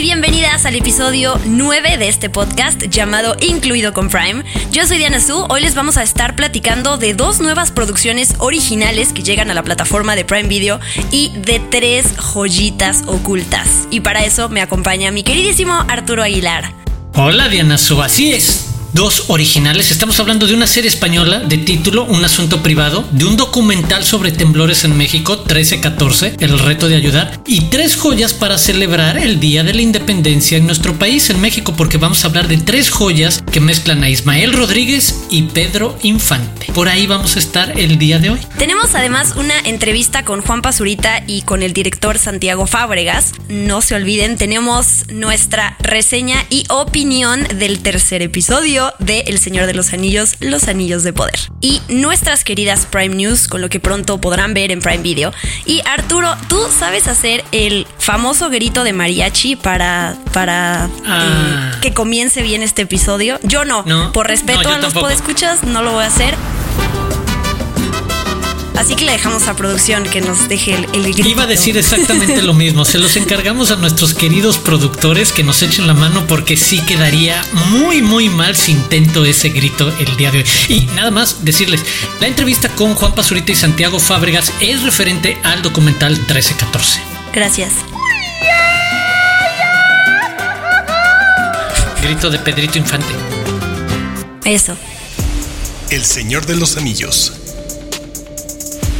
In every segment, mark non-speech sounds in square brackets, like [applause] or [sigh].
Y bienvenidas al episodio 9 de este podcast llamado Incluido con Prime. Yo soy Diana Su, hoy les vamos a estar platicando de dos nuevas producciones originales que llegan a la plataforma de Prime Video y de tres joyitas ocultas. Y para eso me acompaña mi queridísimo Arturo Aguilar. Hola Diana Su, así es dos originales. Estamos hablando de una serie española de título Un asunto privado, de un documental sobre temblores en México 13-14, El reto de ayudar, y tres joyas para celebrar el Día de la Independencia en nuestro país, en México, porque vamos a hablar de tres joyas que mezclan a Ismael Rodríguez y Pedro Infante. Por ahí vamos a estar el día de hoy. Tenemos además una entrevista con Juan Pazurita y con el director Santiago Fábregas. No se olviden, tenemos nuestra reseña y opinión del tercer episodio de El Señor de los Anillos, Los Anillos de Poder. Y nuestras queridas Prime News, con lo que pronto podrán ver en Prime Video. Y Arturo, ¿tú sabes hacer el famoso grito de mariachi para, para Ah. eh, que comience bien este episodio? Yo no. No. Por respeto No, a los podescuchas, no lo voy a hacer. Así que le dejamos a producción que nos deje el, el grito. Iba a decir exactamente lo mismo. Se los encargamos a nuestros queridos productores que nos echen la mano porque sí quedaría muy, muy mal si intento ese grito el día de hoy. Y nada más decirles, la entrevista con Juan Pazurita y Santiago Fábregas es referente al documental 1314. Gracias. Grito de Pedrito Infante. Eso. El Señor de los Anillos.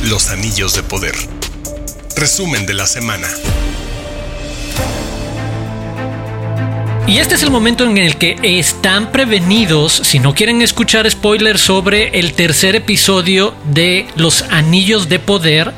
Los Anillos de Poder. Resumen de la semana. Y este es el momento en el que están prevenidos, si no quieren escuchar spoilers sobre el tercer episodio de Los Anillos de Poder,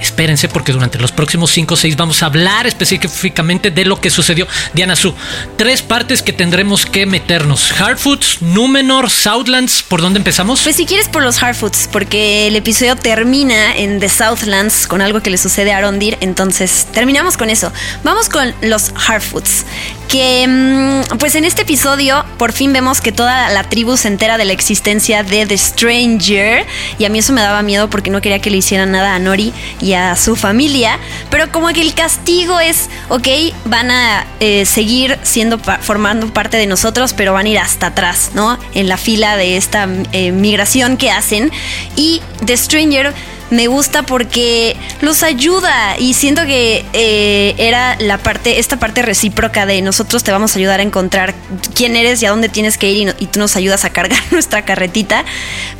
espérense porque durante los próximos 5 o 6 vamos a hablar específicamente de lo que sucedió. Diana Su, tres partes que tendremos que meternos. Hardfoods, Númenor, Southlands, ¿por dónde empezamos? Pues si quieres por los Hardfoods, porque el episodio termina en The Southlands con algo que le sucede a Arondir, entonces terminamos con eso. Vamos con los Hardfoods, que mm, pues en este episodio por fin vemos que toda la tribu se entera de la existencia de The Stranger y a mí eso me daba miedo porque no quería que le hicieran nada a Nori y a su familia, pero como que el castigo es, ok, van a eh, seguir siendo formando parte de nosotros, pero van a ir hasta atrás, ¿no? En la fila de esta eh, migración que hacen y The Stranger me gusta porque los ayuda y siento que eh, era la parte, esta parte recíproca de nosotros te vamos a ayudar a encontrar quién eres y a dónde tienes que ir y, y tú nos ayudas a cargar [laughs] nuestra carretita.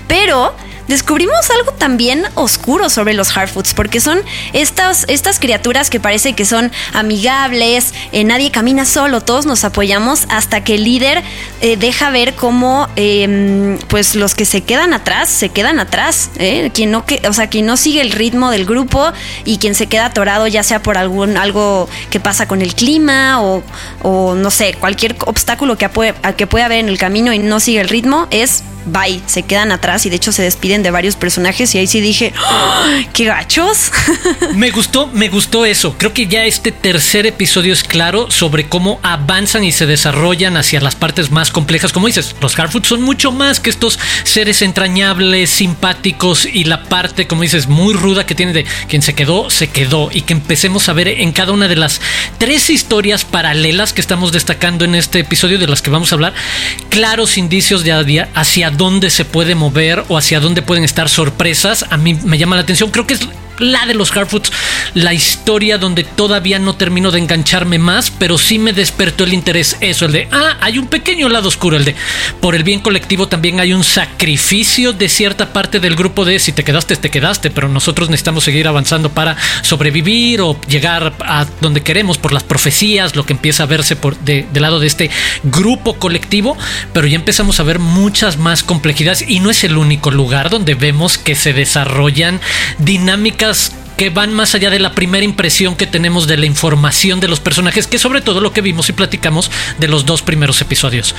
Pero descubrimos algo también oscuro sobre los Hardfoods, porque son estas, estas criaturas que parece que son amigables, eh, nadie camina solo, todos nos apoyamos, hasta que el líder eh, deja ver cómo eh, pues los que se quedan atrás, se quedan atrás, ¿eh? quien no que, o sea, quien no sigue el ritmo del grupo y quien se queda atorado, ya sea por algún algo que pasa con el clima o, o no sé, cualquier obstáculo que, a que pueda haber en el camino y no sigue el ritmo, es bye, se quedan atrás y de hecho se despiden de varios personajes y ahí sí dije, ¡Ah! ¡qué gachos! [laughs] Me gustó, me gustó eso. Creo que ya este tercer episodio es claro sobre cómo avanzan y se desarrollan hacia las partes más complejas. Como dices, los Hardfoods son mucho más que estos seres entrañables, simpáticos y la parte, como dices, muy ruda que tiene de quien se quedó, se quedó. Y que empecemos a ver en cada una de las tres historias paralelas que estamos destacando en este episodio de las que vamos a hablar, claros indicios de hacia dónde se puede mover o hacia dónde pueden estar sorpresas. A mí me llama la atención. Creo que es la de los Hardfoods, la historia donde todavía no termino de engancharme más, pero sí me despertó el interés eso, el de, ah, hay un pequeño lado oscuro, el de, por el bien colectivo también hay un sacrificio de cierta parte del grupo de, si te quedaste, te quedaste, pero nosotros necesitamos seguir avanzando para sobrevivir o llegar a donde queremos por las profecías, lo que empieza a verse por de, del lado de este grupo colectivo, pero ya empezamos a ver muchas más complejidades y no es el único lugar donde vemos que se desarrollan dinámicas us que van más allá de la primera impresión que tenemos de la información de los personajes, que sobre todo lo que vimos y platicamos de los dos primeros episodios.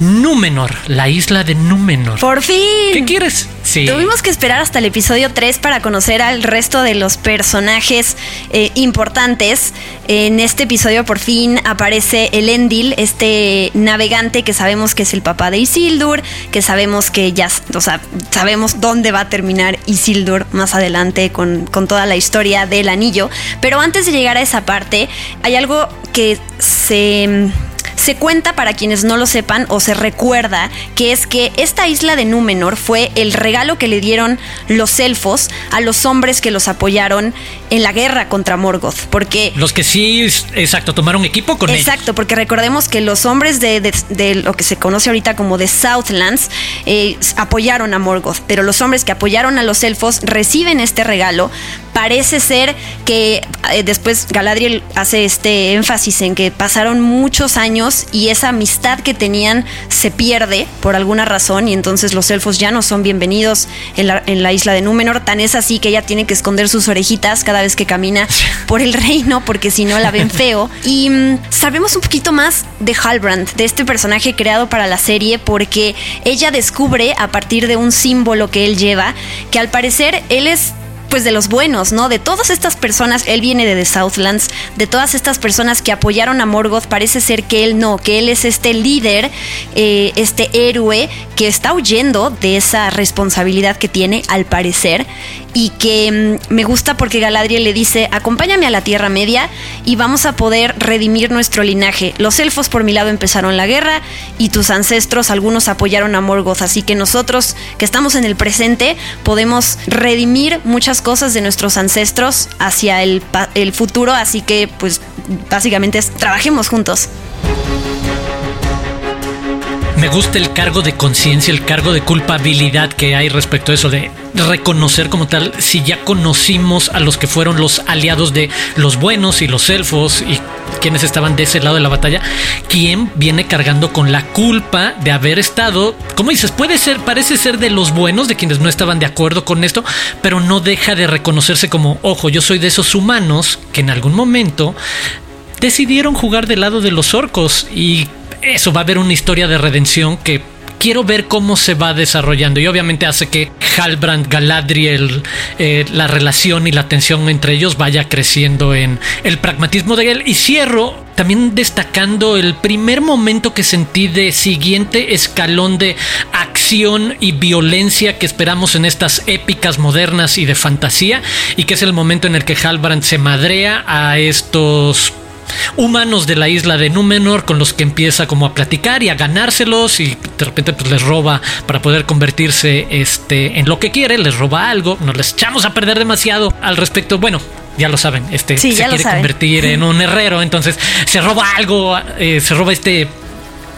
Númenor, la isla de Númenor. Por fin. ¿Qué quieres? Sí. Tuvimos que esperar hasta el episodio 3 para conocer al resto de los personajes eh, importantes. En este episodio por fin aparece el Endil, este navegante que sabemos que es el papá de Isildur, que sabemos que ya, o sea, sabemos dónde va a terminar Isildur más adelante con, con toda la historia del anillo. Pero antes de llegar a esa parte, hay algo que se se cuenta, para quienes no lo sepan, o se recuerda, que es que esta isla de Númenor fue el regalo que le dieron los elfos a los hombres que los apoyaron en la guerra contra Morgoth. Porque. Los que sí, exacto, tomaron equipo con ellos. Exacto, porque recordemos que los hombres de, lo que se conoce ahorita como de Southlands eh, apoyaron a Morgoth, pero los hombres que apoyaron a los elfos reciben este regalo parece ser que eh, después Galadriel hace este énfasis en que pasaron muchos años y esa amistad que tenían se pierde por alguna razón y entonces los elfos ya no son bienvenidos en la, isla de Númenor. Tan es así que ella tiene que esconder sus orejitas cada vez que camina por el [laughs] reino porque si no la ven feo. Y mm, sabemos un poquito más de Halbrand, de este personaje creado para la serie porque ella descubre a partir de un símbolo que él lleva que al parecer él es pues de los buenos, ¿no? De todas estas personas, él viene de The Southlands, de todas estas personas que apoyaron a Morgoth, parece ser que él no, que él es este líder, eh, este héroe que está huyendo de esa responsabilidad que tiene, al parecer, y que mm, me gusta porque Galadriel le dice, acompáñame a la Tierra Media y vamos a poder redimir nuestro linaje. Los elfos por mi lado empezaron la guerra y tus ancestros, algunos apoyaron a Morgoth, así que nosotros que estamos en el presente podemos redimir muchas cosas de nuestros ancestros hacia el, el futuro, así que pues básicamente trabajemos juntos. Me gusta el cargo de conciencia, el cargo de culpabilidad que hay respecto a eso de reconocer como tal si ya conocimos a los que fueron los aliados de los buenos y los elfos y quienes estaban de ese lado de la batalla, quién viene cargando con la culpa de haber estado, como dices, puede ser, parece ser de los buenos, de quienes no estaban de acuerdo con esto, pero no deja de reconocerse como, ojo, yo soy de esos humanos que en algún momento decidieron jugar del lado de los orcos y eso va a haber una historia de redención que quiero ver cómo se va desarrollando y obviamente hace que Halbrand, Galadriel, eh, la relación y la tensión entre ellos vaya creciendo en el pragmatismo de él. Y cierro también destacando el primer momento que sentí de siguiente escalón de acción y violencia que esperamos en estas épicas modernas y de fantasía y que es el momento en el que Halbrand se madrea a estos humanos de la isla de Númenor con los que empieza como a platicar y a ganárselos y de repente pues les roba para poder convertirse este, en lo que quiere, les roba algo, nos les echamos a perder demasiado al respecto. Bueno, ya lo saben, este se quiere convertir en un herrero, entonces se roba algo, eh, se roba este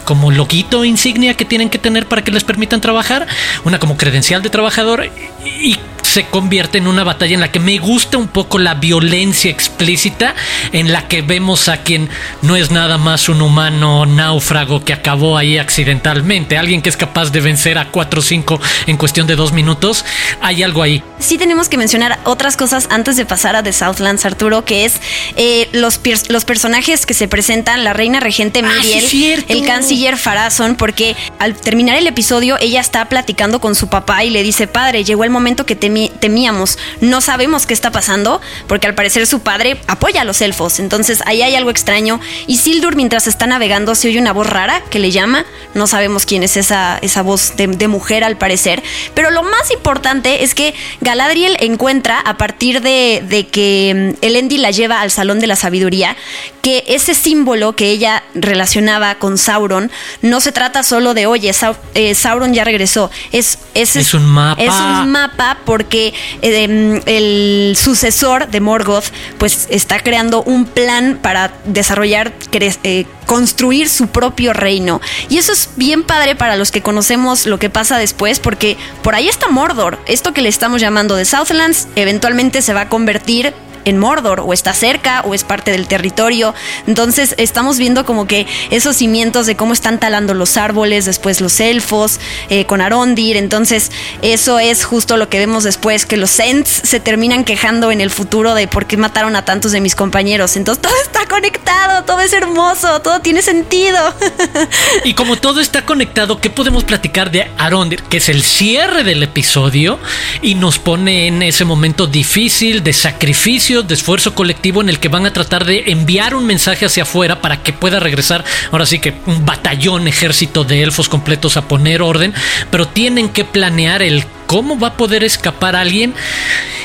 como loquito insignia que tienen que tener para que les permitan trabajar, una como credencial de trabajador y se convierte en una batalla en la que me gusta un poco la violencia explícita, en la que vemos a quien no es nada más un humano náufrago que acabó ahí accidentalmente, alguien que es capaz de vencer a 4 o 5 en cuestión de dos minutos, hay algo ahí. Sí tenemos que mencionar otras cosas antes de pasar a The Southlands, Arturo, que es eh, los, los personajes que se presentan, la reina regente ah, Miriel, el canciller Farazón, porque al terminar el episodio ella está platicando con su papá y le dice, padre, llegó el momento que te temíamos. No sabemos qué está pasando, porque al parecer su padre apoya a los elfos. Entonces ahí hay algo extraño. Y Sildur, mientras está navegando, se oye una voz rara que le llama. No sabemos quién es esa, esa voz de, mujer, al parecer. Pero lo más importante es que Galadriel encuentra, a partir de, de que mm, Elendi la lleva al Salón de la Sabiduría, que ese símbolo que ella relacionaba con Sauron no se trata solo de, oye, eh, Sauron ya regresó. Es, es, es, un mapa. Es un mapa porque eh, el sucesor de Morgoth pues está creando un plan para desarrollar, eh, construir su propio reino. Y eso es bien padre para los que conocemos lo que pasa después, porque por ahí está Mordor. Esto que le estamos llamando de Southlands eventualmente se va a convertir en Mordor o está cerca o es parte del territorio. Entonces estamos viendo como que esos cimientos de cómo están talando los árboles, después los elfos, eh, con Arondir. Entonces eso es justo lo que vemos después, que los Ents se terminan quejando en el futuro de por qué mataron a tantos de mis compañeros. Entonces todo está conectado, todo es hermoso, todo tiene sentido. [laughs] Y como todo está conectado, ¿qué podemos platicar de Arondir? Que es el cierre del episodio y nos pone en ese momento difícil de sacrificio, de esfuerzo colectivo en el que van a tratar de enviar un mensaje hacia afuera para que pueda regresar, ahora sí que un batallón, ejército de elfos completos a poner orden, pero tienen que planear el cómo va a poder escapar alguien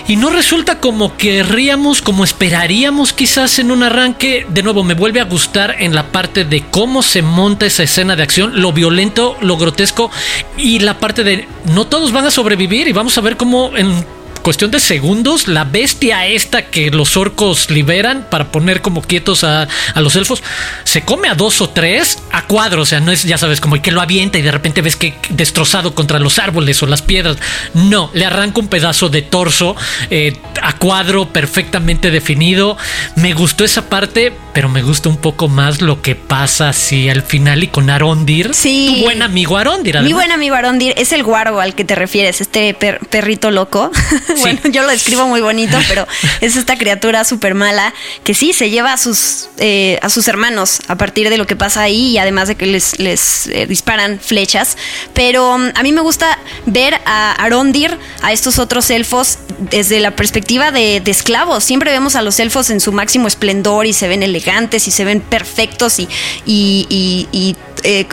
y no resulta como querríamos, como esperaríamos quizás en un arranque. De nuevo, me vuelve a gustar en la parte de cómo se monta esa escena de acción, lo violento, lo grotesco y la parte de no todos van a sobrevivir y vamos a ver cómo en cuestión de segundos, la bestia esta que los orcos liberan para poner como quietos a, los elfos, se come a dos o tres a cuadro. O sea, no es, ya sabes, como que lo avienta y de repente ves que destrozado contra los árboles o las piedras. No, le arranca un pedazo de torso eh, a cuadro perfectamente definido. Me gustó esa parte, pero me gusta un poco más lo que pasa así al final y con Arondir. Sí. Tu buen amigo Arondir. Mi buen amigo Arondir es el guargo al que te refieres, este perrito loco. [laughs] bueno, [laughs] yo lo describo muy bonito, pero es esta criatura súper mala que sí se lleva a sus, eh, a sus hermanos a partir de lo que pasa ahí y además de que les, les eh, disparan flechas. Pero mm, a mí me gusta ver a Arondir, a estos otros elfos, desde la perspectiva de, esclavos. Siempre vemos a los elfos en su máximo esplendor y se ven elegantes y se ven perfectos y, y, eh,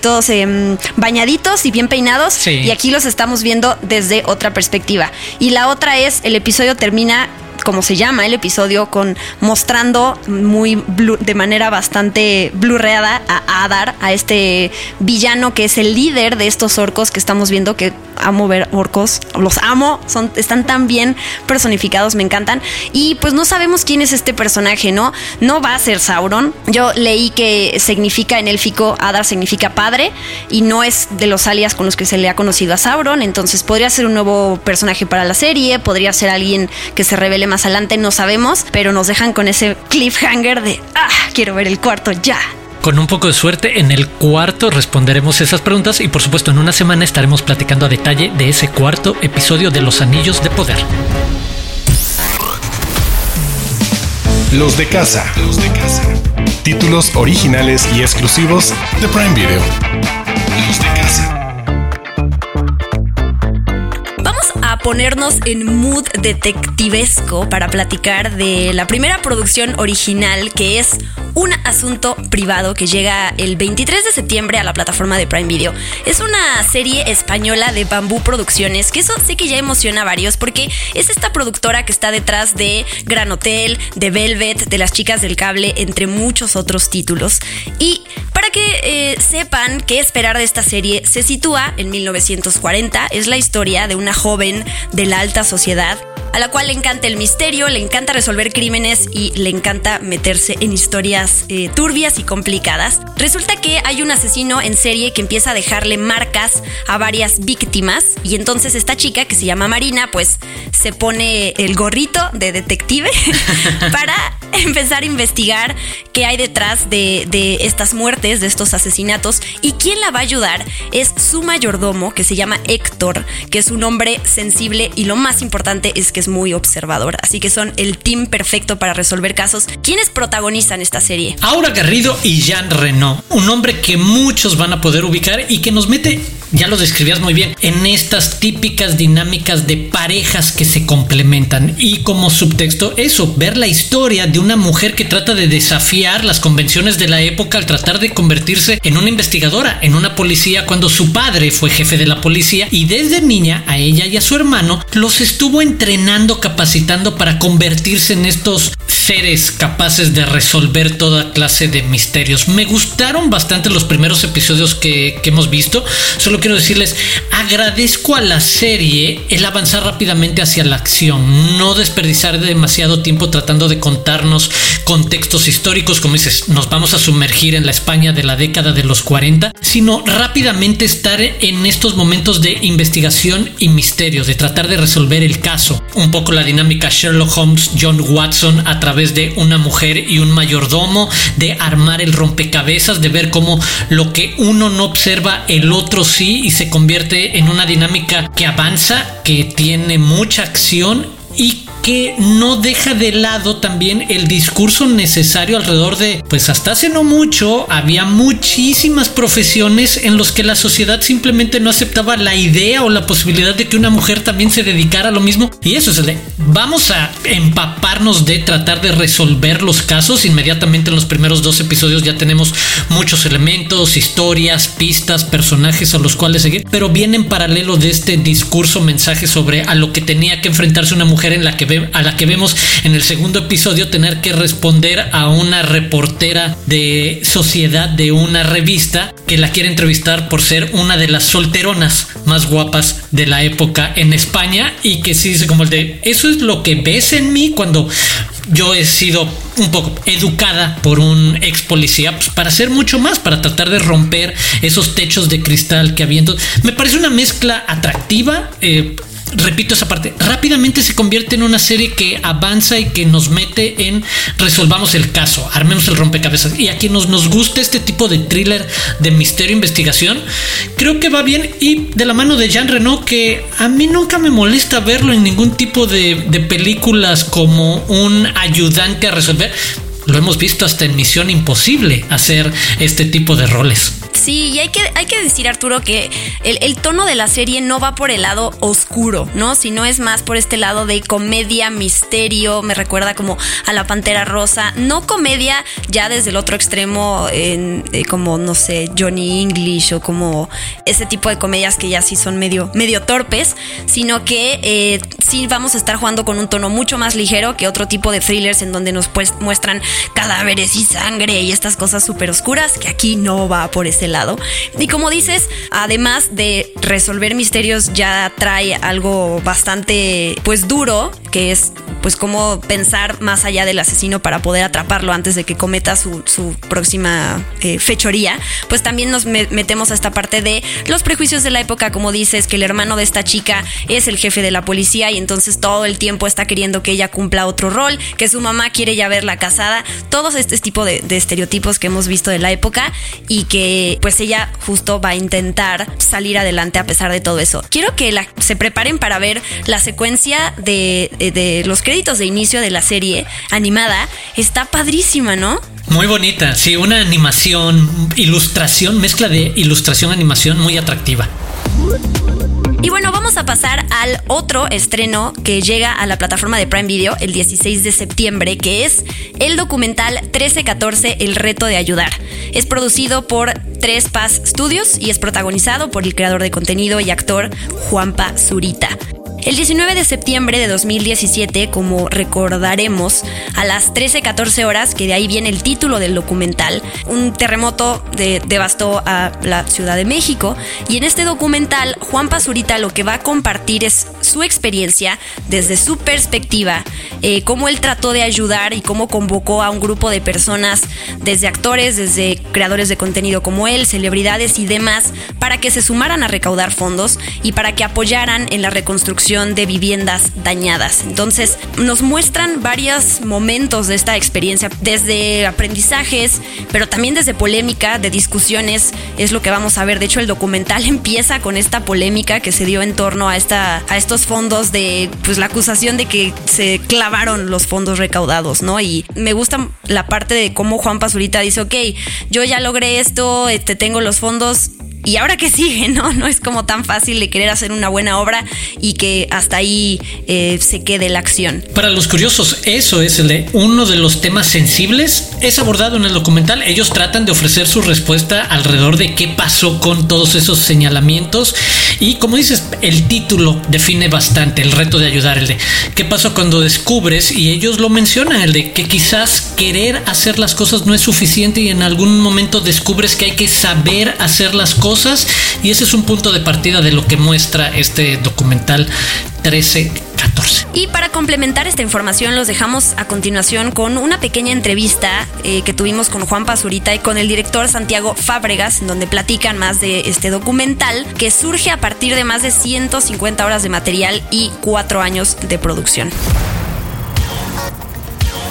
todos em, bañaditos y bien peinados. Y aquí los estamos viendo desde otra perspectiva. Y la otra es, el episodio termina como se llama el episodio, con mostrando muy de manera bastante blurreada a Adar, a este villano que es el líder de estos orcos que estamos viendo que amo ver orcos, los amo, son, están tan bien personificados, me encantan. Y pues no sabemos quién es este personaje, ¿no? No va a ser Sauron. Yo leí que significa en élfico, Adar significa padre, y no es de los alias con los que se le ha conocido a Sauron, entonces podría ser un nuevo personaje para la serie, podría ser alguien que se revele más adelante, no sabemos, pero nos dejan con ese cliffhanger de, ah, quiero ver el cuarto ya. Con un poco de suerte, en el cuarto responderemos esas preguntas y por supuesto en una semana estaremos platicando a detalle de ese cuarto episodio de Los Anillos de Poder. Los de casa. Los de casa. Títulos originales y exclusivos de Prime Video. Los de casa. Ponernos en mood detectivesco para platicar de la primera producción original que es Un asunto privado que llega el 23 de septiembre a la plataforma de Prime Video. Es una serie española de Bambú Producciones, que eso sí que ya emociona a varios porque es esta productora que está detrás de Gran Hotel, de Velvet, de Las Chicas del Cable, entre muchos otros títulos. Y para que eh, sepan qué esperar de esta serie, se sitúa en 1940. Es la historia de una joven de la alta sociedad a la cual le encanta el misterio, le encanta resolver crímenes y le encanta meterse en historias eh, turbias y complicadas. Resulta que hay un asesino en serie que empieza a dejarle marcas a varias víctimas y entonces esta chica que se llama Marina pues se pone el gorrito de detective [laughs] para empezar a investigar qué hay detrás de, de estas muertes, de estos asesinatos y quién la va a ayudar es su mayordomo que se llama Héctor, que es un hombre sensible y lo más importante es que es muy observador. Así que son el team perfecto para resolver casos. ¿Quiénes protagonizan esta serie? Aura Garrido y Jean Renault. Un hombre que muchos van a poder ubicar y que nos mete ya lo describías muy bien, en estas típicas dinámicas de parejas que se complementan. Y como subtexto eso, ver la historia de una mujer que trata de desafiar las convenciones de la época al tratar de convertirse en una investigadora, en una policía cuando su padre fue jefe de la policía y desde niña a ella y a su hermano los estuvo entrenando, capacitando para convertirse en estos seres capaces de resolver toda clase de misterios. Me gustaron bastante los primeros episodios que, hemos visto. Solo quiero decirles, agradezco a la serie el avanzar rápidamente hacia la acción, no desperdiciar demasiado tiempo tratando de contarnos contextos históricos, como dices, nos vamos a sumergir en la España de la década de los 40, sino rápidamente estar en estos momentos de investigación y misterio, de tratar de resolver el caso. Un poco la dinámica Sherlock Holmes, John Watson a través de una mujer y un mayordomo, de armar el rompecabezas, de ver cómo lo que uno no observa, el otro sí, y se convierte en una dinámica que avanza, que tiene mucha acción y no deja de lado también el discurso necesario alrededor de, pues hasta hace no mucho había muchísimas profesiones en los que la sociedad simplemente no aceptaba la idea o la posibilidad de que una mujer también se dedicara a lo mismo. Y eso es el de, vamos a empaparnos de tratar de resolver los casos. Inmediatamente en los primeros dos episodios ya tenemos muchos elementos, historias, pistas, personajes a los cuales seguir, pero viene en paralelo de este discurso, mensaje sobre a lo que tenía que enfrentarse una mujer en la que ve a la que vemos en el segundo episodio tener que responder a una reportera de sociedad de una revista que la quiere entrevistar por ser una de las solteronas más guapas de la época en España y que sí dice como el de eso es lo que ves en mí cuando yo he sido un poco educada por un ex policía pues, para hacer mucho más, para tratar de romper esos techos de cristal que había. Entonces, me parece una mezcla atractiva. Eh, repito esa parte, rápidamente se convierte en una serie que avanza y que nos mete en resolvamos el caso, armemos el rompecabezas. Y a quienes nos gusta este tipo de thriller de misterio investigación, creo que va bien. Y de la mano de Jean Reno, que a mí nunca me molesta verlo en ningún tipo de, de películas como un ayudante a resolver. Lo hemos visto hasta en Misión Imposible hacer este tipo de roles. Sí, y hay que, hay que decir, Arturo, que el, tono de la serie no va por el lado oscuro, ¿no? Sino es más por este lado de comedia, misterio, me recuerda como a la Pantera Rosa. No comedia ya desde el otro extremo, en, eh, como, no sé, Johnny English o como ese tipo de comedias que ya sí son medio, medio torpes, sino que eh, sí vamos a estar jugando con un tono mucho más ligero que otro tipo de thrillers en donde nos pues, muestran cadáveres y sangre y estas cosas súper oscuras, que aquí no va por ese lado. Y como dices, además de resolver misterios, ya trae algo bastante pues duro, que es pues cómo pensar más allá del asesino para poder atraparlo antes de que cometa su, próxima eh, fechoría, pues también nos metemos a esta parte de los prejuicios de la época, como dices, que el hermano de esta chica es el jefe de la policía y entonces todo el tiempo está queriendo que ella cumpla otro rol, que su mamá quiere ya verla casada, todos este tipo de estereotipos que hemos visto de la época y que pues ella justo va a intentar salir adelante a pesar de todo eso. Quiero que se preparen para ver la secuencia de, de, los créditos de inicio de la serie animada. Está padrísima, ¿no? Muy bonita, sí, una animación, ilustración, mezcla de ilustración, animación muy atractiva. Y bueno, vamos a pasar al otro estreno que llega a la plataforma de Prime Video el 16 de septiembre, que es el documental 1314, El reto de ayudar. Es producido por Tres Paz Studios y es protagonizado por el creador de contenido y actor Juanpa Zurita. El 19 de septiembre de 2017, como recordaremos, a las 13-14 horas, que de ahí viene el título del documental, un terremoto devastó a la Ciudad de México. Y en este documental Juan Pazurita lo que va a compartir es su experiencia desde su perspectiva, eh, cómo él trató de ayudar y cómo convocó a un grupo de personas, desde actores, desde creadores de contenido como él, celebridades y demás, para que se sumaran a recaudar fondos y para que apoyaran en la reconstrucción de viviendas dañadas. Entonces nos muestran varios momentos de esta experiencia, desde aprendizajes, pero también desde polémica, de discusiones, es lo que vamos a ver. De hecho, el documental [laughs] empieza con esta polémica que se dio en torno a, esta, a estos fondos de, pues la acusación de que se clavaron los fondos recaudados, ¿no? Y me gusta la parte de cómo Juan Pazurita dice, ok, yo ya logré esto, este, tengo los fondos, y ahora que sigue, ¿no? No es como tan fácil de querer hacer una buena obra y que hasta ahí eh, se quede la acción. Para los curiosos, eso es el de uno de los temas sensibles. Es abordado en el documental. Ellos tratan de ofrecer su respuesta alrededor de qué pasó con todos esos señalamientos. Y como dices, el título define bastante el reto de ayudar, el de qué pasó cuando descubres, y ellos lo mencionan, el de que quizás querer hacer las cosas no es suficiente y en algún momento descubres que hay que saber hacer las cosas. Y ese es un punto de partida de lo que muestra este documental 1314. Y para complementar esta información, los dejamos a continuación con una pequeña entrevista eh, que tuvimos con Juan Pazurita y con el director Santiago Fábregas, en donde platican más de este documental que surge a partir de más de 150 horas de material y cuatro años de producción.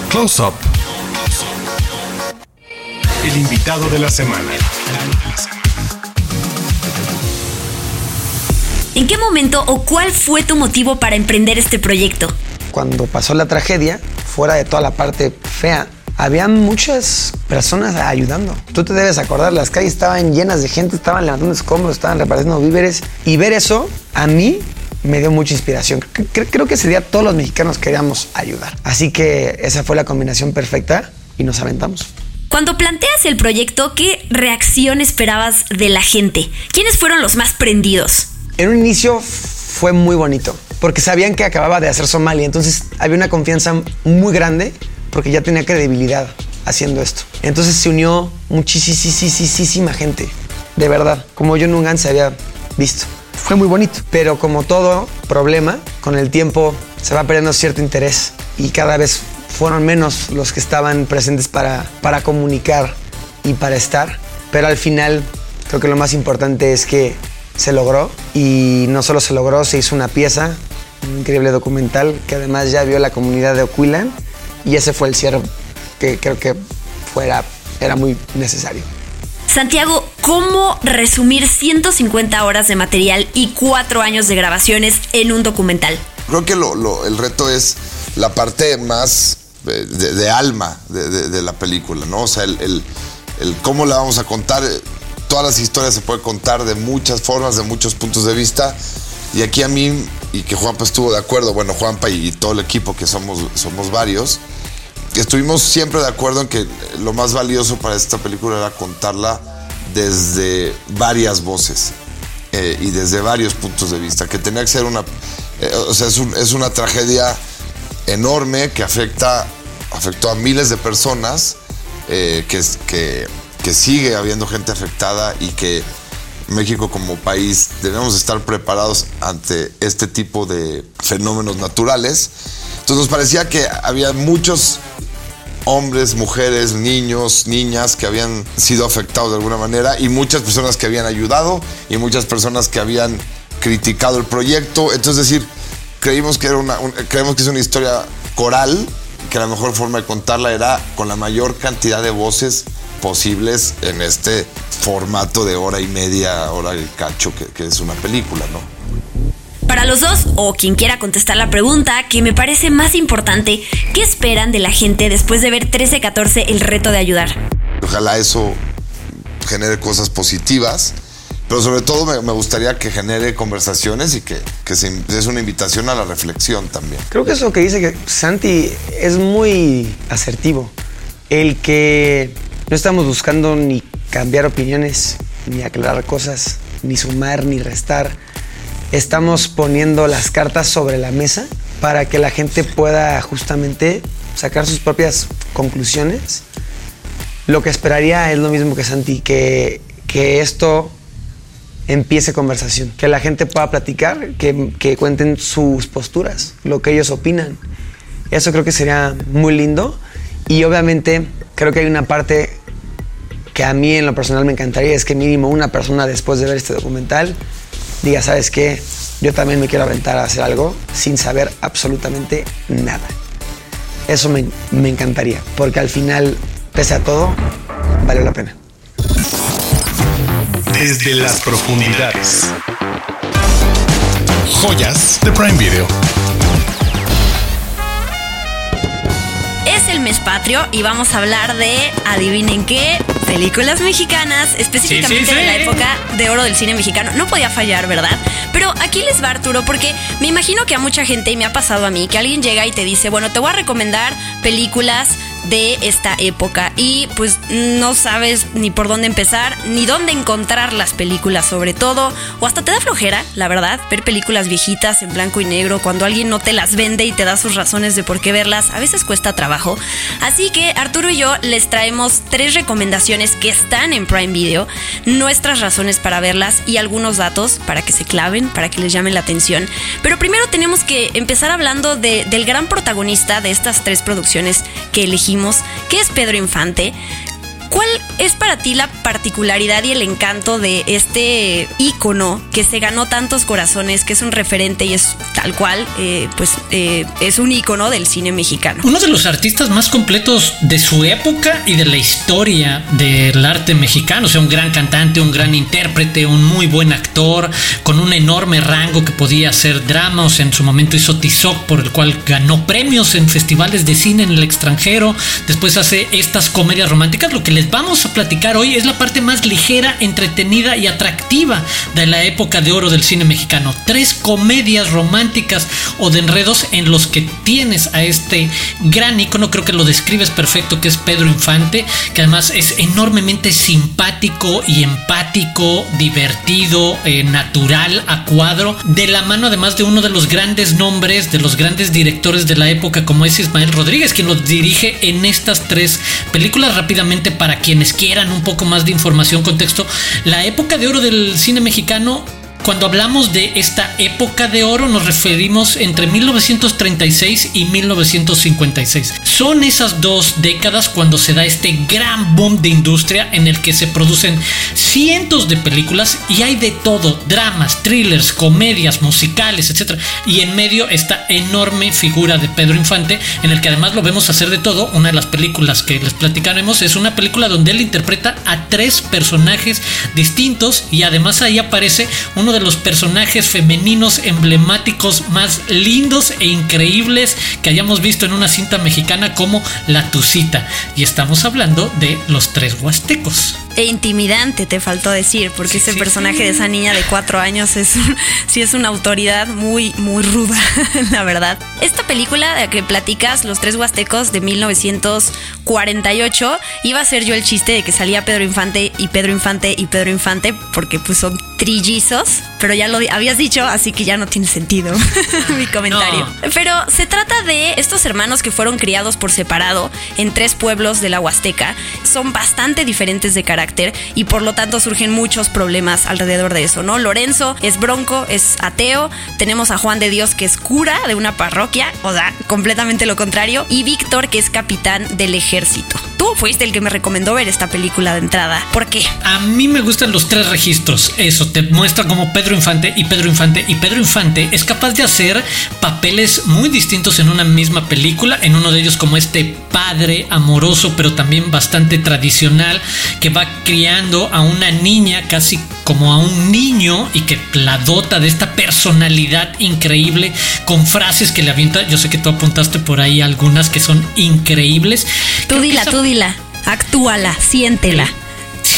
Close Up. El invitado de la semana. ¿En qué momento o cuál fue tu motivo para emprender este proyecto? Cuando pasó la tragedia, fuera de toda la parte fea, había muchas personas ayudando. Tú te debes acordar, las calles estaban llenas de gente, estaban levantando escombros, estaban repartiendo víveres. Y ver eso, a mí me dio mucha inspiración. Creo que ese día todos los mexicanos queríamos ayudar. Así que esa fue la combinación perfecta y nos aventamos. Cuando planteas el proyecto, ¿qué reacción esperabas de la gente? ¿Quiénes fueron los más prendidos? En un inicio fue muy bonito, porque sabían que acababa de hacer Somalia, entonces había una confianza muy grande, porque ya tenía credibilidad haciendo esto. Entonces se unió muchísima gente, de verdad, como yo nunca se había visto. Fue muy bonito, pero como todo problema, con el tiempo se va perdiendo cierto interés y cada vez fueron menos los que estaban presentes para, para comunicar y para estar. Pero al final creo que lo más importante es que se logró y no solo se logró, se hizo una pieza, un increíble documental que además ya vio la comunidad de Oquilan y ese fue el cierre que creo que fuera, era muy necesario. Santiago, ¿cómo resumir 150 horas de material y cuatro años de grabaciones en un documental? Creo que el reto es la parte más de, alma de, la película, ¿no? O sea, el, el cómo la vamos a contar todas las historias se pueden contar de muchas formas, de muchos puntos de vista. Y aquí a mí, y que Juanpa estuvo de acuerdo, bueno, Juanpa y, todo el equipo, que somos, somos varios, estuvimos siempre de acuerdo en que lo más valioso para esta película era contarla desde varias voces eh, y desde varios puntos de vista, que tenía que ser una, eh, o sea, es, una tragedia enorme que afecta, afectó a miles de personas, eh, que, que que sigue habiendo gente afectada y que México como país debemos estar preparados ante este tipo de fenómenos naturales. Entonces nos parecía que había muchos hombres, mujeres, niños, niñas que habían sido afectados de alguna manera y muchas personas que habían ayudado y muchas personas que habían criticado el proyecto. Entonces, es decir, creímos que, era una, creemos que es una historia coral, que la mejor forma de contarla era con la mayor cantidad de voces posibles en este formato de hora y media, hora y cacho que, es una película, ¿no? Para los dos, o quien quiera contestar la pregunta, que me parece más importante, ¿qué esperan de la gente después de ver 1314 el reto de ayudar? Ojalá eso genere cosas positivas, pero sobre todo me, gustaría que genere conversaciones y que, que es una invitación a la reflexión también. Creo que eso que dice que Santi es muy asertivo. El que no estamos buscando ni cambiar opiniones, ni aclarar cosas, ni sumar, ni restar. Estamos poniendo las cartas sobre la mesa para que la gente pueda justamente sacar sus propias conclusiones. Lo que esperaría es lo mismo que Santi, que, que esto empiece conversación, que la gente pueda platicar, que, que cuenten sus posturas, lo que ellos opinan. Eso creo que sería muy lindo y obviamente creo que hay una parte que a mí en lo personal me encantaría, es que mínimo una persona después de ver este documental diga, ¿sabes qué? Yo también me quiero aventar a hacer algo sin saber absolutamente nada. Eso me, me encantaría, porque al final, pese a todo, vale la pena. Desde las profundidades. Joyas de Prime Video. El mes patrio y vamos a hablar de, adivinen qué, películas mexicanas, específicamente Sí, sí, de la época de oro del cine mexicano. No podía fallar, ¿verdad? Pero aquí les va Arturo, porque me imagino que a mucha gente, y me ha pasado a mí, que alguien llega y te dice, bueno, te voy a recomendar películas de esta época. Y pues no sabes ni por dónde empezar ni dónde encontrar las películas sobre todo o hasta te da flojera la verdad ver películas viejitas en blanco y negro cuando alguien no te las vende y te da sus razones de por qué verlas. A veces cuesta trabajo. Así que Arturo y yo les traemos tres recomendaciones que están en Prime Video nuestras razones para verlas y algunos datos para que se claven para que les llamen la atención. Pero primero tenemos que empezar hablando de- del gran protagonista de estas tres producciones que elegimos, que es Pedro Infante. ¿Cuál es para ti la particularidad y el encanto de este ícono que se ganó tantos corazones, que es un referente y es tal cual, eh, pues eh, es un ícono del cine mexicano? Uno de los artistas más completos de su época y de la historia del arte mexicano. O sea, un gran cantante, un gran intérprete, un muy buen actor, con un enorme rango que podía hacer drama. O sea, en su momento hizo Tizoc, por el cual ganó premios en festivales de cine en el extranjero. Después hace estas comedias románticas. Lo que les vamos a platicar hoy es la parte más ligera, entretenida y atractiva de la época de oro del cine mexicano. Tres comedias románticas o de enredos en los que tienes a este gran ícono, creo que lo describes perfecto, que es Pedro Infante, que además es enormemente simpático y empático, divertido, eh, natural, a cuadro, de la mano además de uno de los grandes nombres, de los grandes directores de la época, como es Ismael Rodríguez, quien los dirige en estas tres películas rápidamente para quienes quieran un poco más de información, contexto. La época de oro del cine mexicano cuando hablamos de esta época de oro nos referimos entre 1936 y 1956. Son esas dos décadas cuando se da este gran boom de industria en el que se producen cientos de películas y hay de todo, dramas, thrillers, comedias, musicales, etc. Y en medio esta enorme figura de Pedro Infante en el que además lo vemos hacer de todo. Una de las películas que les platicaremos es una película donde él interpreta a tres personajes distintos y además ahí aparece uno de los personajes femeninos emblemáticos más lindos e increíbles que hayamos visto en una cinta mexicana como La Tucita. Y estamos hablando de los tres huastecos. E intimidante, te faltó decir, porque Sí, ese sí, personaje sí. de esa niña de cuatro años es un- [laughs] sí es una autoridad muy, muy ruda, [laughs] la verdad. Esta película de la que platicas, Los Tres Huastecos de 1948, iba a ser yo el chiste de que salía Pedro Infante y Pedro Infante y Pedro Infante, porque pues son trillizos, pero ya lo habías dicho, así que ya no tiene sentido [laughs] mi comentario. Pero se trata de estos hermanos que fueron criados por separado en tres pueblos de la Huasteca. Son bastante diferentes de carácter y por lo tanto surgen muchos problemas alrededor de eso, ¿no? Lorenzo es bronco, es ateo. Tenemos a Juan de Dios que es cura de una parroquia, o sea, completamente lo contrario. Y Víctor que es capitán del ejército. Tú fuiste el que me recomendó ver esta película de entrada. ¿Por qué? A mí me gustan los tres registros. Eso te muestra como Pedro Infante y Pedro Infante y Pedro Infante es capaz de hacer papeles muy distintos en una misma película. En uno de ellos como este padre amoroso, pero también bastante tradicional, que va criando a una niña casi como a un niño y que la dota de esta personalidad increíble con frases que le avienta. Yo sé que tú apuntaste por ahí algunas que son increíbles. Tú Creo dila, esa- tú dila. Actúala, siéntela.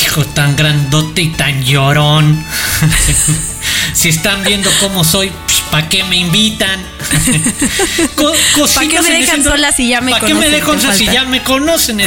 Hijo, tan grandote y tan llorón. [laughs] si están viendo cómo soy, ¿para qué me invitan? [laughs] Co- cositas ¿Pa' qué me dejan sola si ya me ¿pa' qué me conocen? dejan sola si ya me conocen?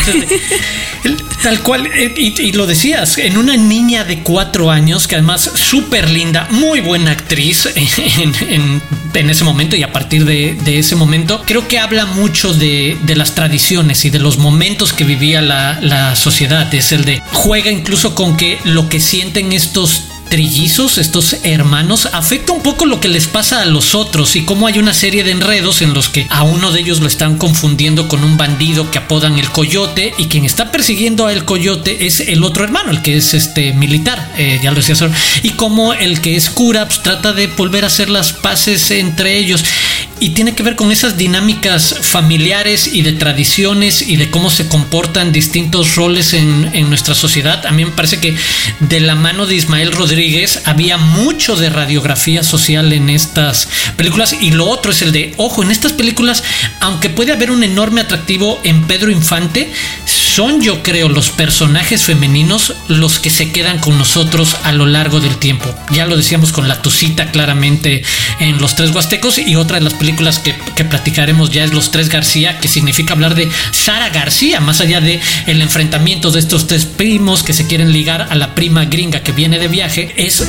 Tal cual, eh, y, y lo decías, en una niña de cuatro años, que además súper linda, muy buena actriz [laughs] en, en- en ese momento y a partir de, de ese momento, creo que habla mucho de, de las tradiciones y de los momentos que vivía la, la sociedad. Es el de juega incluso con que lo que sienten estos trillizos, estos hermanos, afecta un poco lo que les pasa a los otros y cómo hay una serie de enredos en los que a uno de ellos lo están confundiendo con un bandido que apodan el coyote y quien está persiguiendo a el coyote es el otro hermano, el que es este militar, eh, ya lo decía y como el que es cura pues, trata de volver a hacer las paces entre ellos. Y tiene que ver con esas dinámicas familiares y de tradiciones y de cómo se comportan distintos roles en, en nuestra sociedad. A mí me parece que de la mano de Ismael Rodríguez había mucho de radiografía social en estas películas y lo otro es el de, ojo, en estas películas, aunque puede haber un enorme atractivo en Pedro Infante, son yo creo los personajes femeninos los que se quedan con nosotros a lo largo del tiempo. Ya lo decíamos con la Tucita claramente en Los Tres Huastecos y otra de las películas que, que platicaremos ya es Los Tres García, que significa hablar de Sara García, más allá de el enfrentamiento de estos tres primos que se quieren ligar a la prima gringa que viene de viaje, es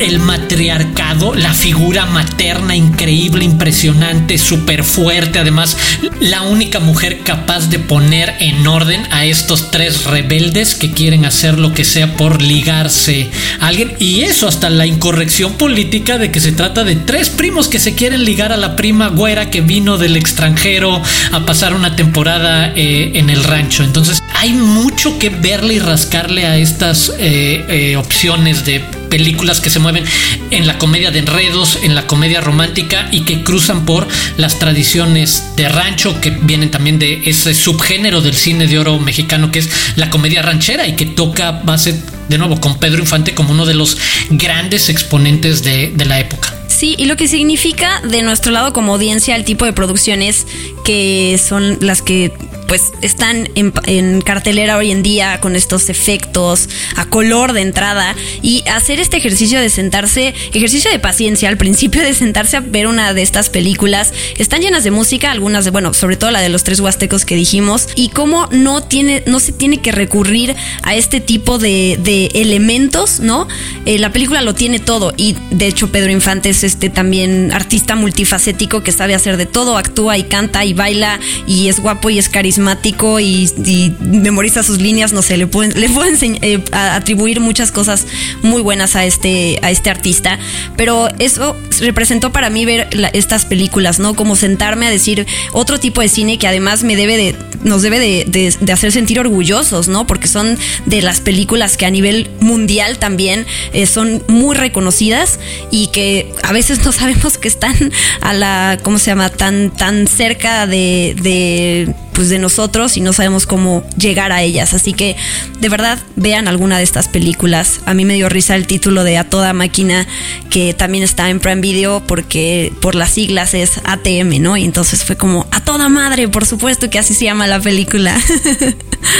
el matriarcado, la figura materna increíble, impresionante, súper fuerte, además la única mujer capaz de poner en orden estos tres rebeldes que quieren hacer lo que sea por ligarse a alguien y eso hasta la incorrección política de que se trata de tres primos que se quieren ligar a la prima güera que vino del extranjero a pasar una temporada eh, en el rancho. Entonces hay mucho que verle y rascarle a estas eh, eh, opciones de películas que se mueven en la comedia de enredos, en la comedia romántica y que cruzan por las tradiciones de rancho que vienen también de ese subgénero del cine de oro mexicano que es la comedia ranchera y que toca base de nuevo con Pedro Infante como uno de los grandes exponentes de, la época. Sí, y lo que significa de nuestro lado como audiencia el tipo de producciones que son las que pues están en, cartelera hoy en día con estos efectos a color de entrada y hacer este ejercicio de sentarse, ejercicio de paciencia al principio de sentarse a ver una de estas películas, están llenas de música, algunas de, bueno, sobre todo la de los tres huastecos que dijimos, y cómo no tiene, no se tiene que recurrir a este tipo de, de elementos, ¿no? Eh, la película lo tiene todo y de hecho Pedro Infante es este también artista multifacético que sabe hacer de todo, actúa y canta y baila y es guapo y es carismático carismático y, memoriza sus líneas, no sé, le pueden, le pueden eh, atribuir muchas cosas muy buenas a este, a este artista, pero eso representó para mí ver estas películas, ¿no? Como sentarme a decir otro tipo de cine que además me debe de, nos debe de, de, de hacer sentir orgullosos, ¿no? Porque son de las películas que a nivel mundial también eh, son muy reconocidas y que a veces no sabemos que están a la, ¿cómo se llama? Tan, tan cerca de, de pues de nosotros y no sabemos cómo llegar a ellas. Así que de verdad vean alguna de estas películas. A mí me dio risa el título de A Toda Máquina, que también está en Prime Video porque por las siglas es ATM, ¿no? Y entonces fue como A Toda Madre, por supuesto que así se llama la película. [laughs]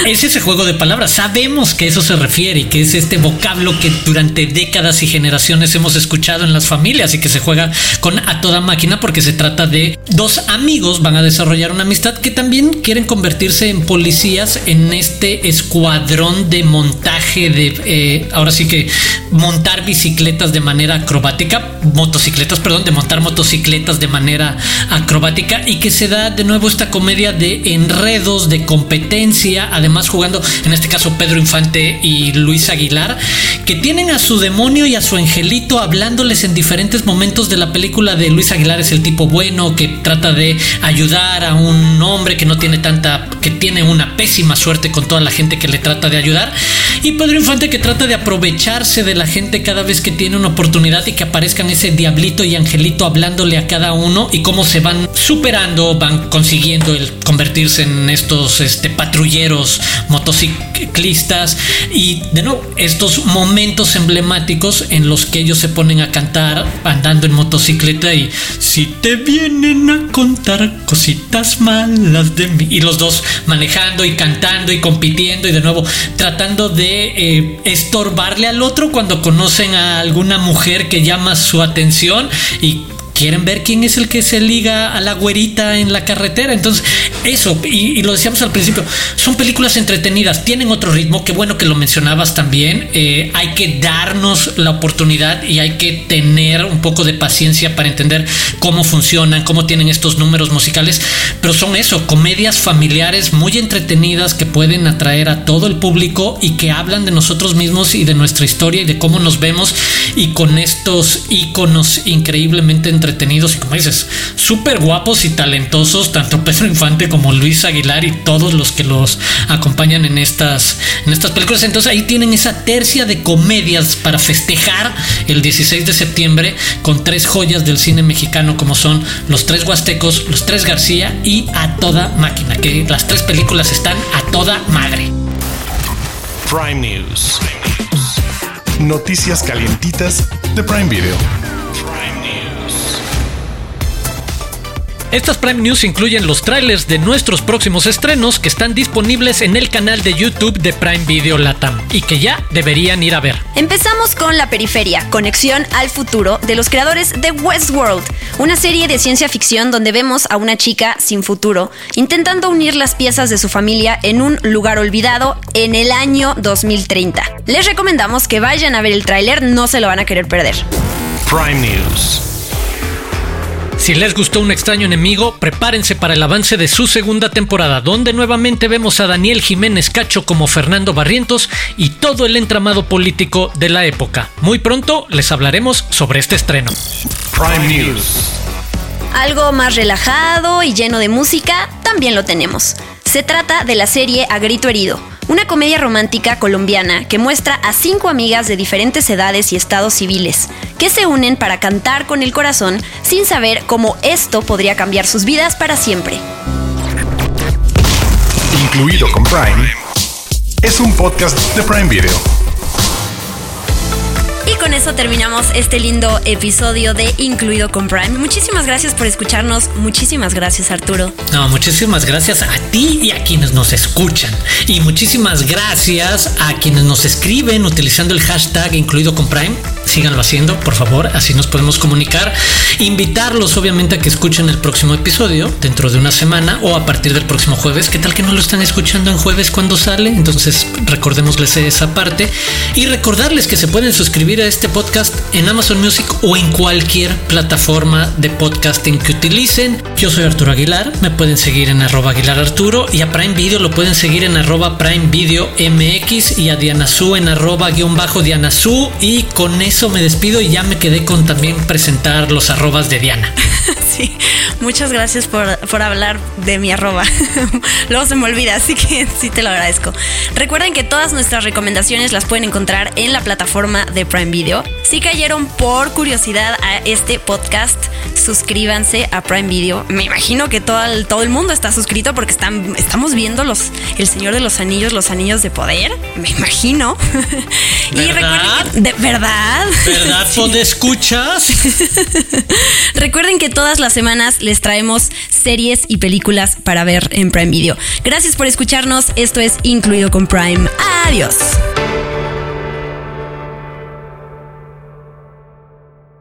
Es ese juego de palabras. Sabemos que eso se refiere y que es este vocablo que durante décadas y generaciones hemos escuchado en las familias y que se juega con a toda máquina porque se trata de dos amigos van a desarrollar una amistad que también quieren convertirse en policías en este escuadrón de montaje de eh, ahora sí que montar bicicletas de manera acrobática, motocicletas, perdón, de montar motocicletas de manera acrobática y que se da de nuevo esta comedia de enredos, de competencia además jugando en este caso Pedro Infante y Luis Aguilar, que tienen a su demonio y a su angelito hablándoles en diferentes momentos de la película de Luis Aguilar es el tipo bueno que trata de ayudar a un hombre que no tiene tanta, que tiene una pésima suerte con toda la gente que le trata de ayudar, y Pedro Infante que trata de aprovecharse de la gente cada vez que tiene una oportunidad y que aparezcan ese diablito y angelito hablándole a cada uno y cómo se van superando, van consiguiendo el convertirse en estos este, patrulleros motociclistas. Y de nuevo estos momentos emblemáticos en los que ellos se ponen a cantar andando en motocicleta y si te vienen a contar cositas malas de mí y los dos manejando y cantando y compitiendo y de nuevo tratando de eh, estorbarle al otro cuando conocen a alguna mujer que llama su atención y quieren ver quién es el que se liga a la güerita en la carretera. Entonces, eso, y, y, lo decíamos al principio, son películas entretenidas, tienen otro ritmo, qué bueno que lo mencionabas también. Eh, hay que darnos la oportunidad y hay que tener un poco de paciencia para entender cómo funcionan, cómo tienen estos números musicales, pero son eso, comedias familiares muy entretenidas que pueden atraer a todo el público y que hablan de nosotros mismos y de nuestra historia y de cómo nos vemos y con estos iconos increíblemente entretenidos entretenidos y como dices, súper guapos y talentosos, tanto Pedro Infante como Luis Aguilar y todos los que los acompañan en estas, en estas películas. Entonces ahí tienen esa tercia de comedias para festejar el 16 de septiembre con tres joyas del cine mexicano como son Los Tres Huastecos, Los Tres García y A Toda Máquina, que las tres películas están a toda madre. Prime News. Noticias calientitas de Prime Video. Estas Prime News incluyen los trailers de nuestros próximos estrenos que están disponibles en el canal de YouTube de Prime Video Latam y que ya deberían ir a ver. Empezamos con La Periferia, Conexión al Futuro, de los creadores de Westworld, una serie de ciencia ficción donde vemos a una chica sin futuro intentando unir las piezas de su familia en un lugar olvidado en el año 2030. Les recomendamos que vayan a ver el tráiler, no se lo van a querer perder. Prime News. Si les gustó Un extraño enemigo, prepárense para el avance de su segunda temporada, donde nuevamente vemos a Daniel Jiménez Cacho como Fernando Barrientos y todo el entramado político de la época. Muy pronto les hablaremos sobre este estreno. Prime News. Algo más relajado y lleno de música, también lo tenemos. Se trata de la serie A Grito Herido, una comedia romántica colombiana que muestra a cinco amigas de diferentes edades y estados civiles, que se unen para cantar con el corazón sin saber cómo esto podría cambiar sus vidas para siempre. Incluido con Prime. Es un podcast de Prime Video. Con eso terminamos este lindo episodio de Incluido con Prime. Muchísimas gracias por escucharnos. Muchísimas gracias, Arturo. No, muchísimas gracias a ti y a quienes nos escuchan. Y muchísimas gracias a quienes nos escriben utilizando el hashtag incluido con Prime. Síganlo haciendo, por favor, así nos podemos comunicar. Invitarlos, obviamente, a que escuchen el próximo episodio dentro de una semana o a partir del próximo jueves. ¿Qué tal que no lo están escuchando en jueves cuando sale? Entonces, recordémosles esa parte. Y recordarles que se pueden suscribir a este podcast en Amazon Music o en cualquier plataforma de podcasting que utilicen. Yo soy Arturo Aguilar, me pueden seguir en arroba Aguilar Arturo y a Prime Video lo pueden seguir en arroba Prime Video MX y a Diana Su en arroba guion bajo Diana Su y con eso me despido y ya me quedé con también presentar los arrobas de Diana. [laughs] Sí, muchas gracias por, por hablar de mi arroba. [laughs] Luego se me olvida, así que [laughs] sí te lo agradezco. Recuerden que todas nuestras recomendaciones las pueden encontrar en la plataforma de Prime Video. Si cayeron por curiosidad a este podcast, suscríbanse a Prime Video. Me imagino que todo el, todo el mundo está suscrito porque están, estamos viendo los, El Señor de los Anillos, los Anillos de Poder. Me imagino. y recuerden que, de verdad. ¿Verdad? ¿Dónde escuchas? [laughs] Recuerden que todas las semanas les traemos series y películas para ver en Prime Video. Gracias por escucharnos. Esto es Incluido con Prime. Adiós.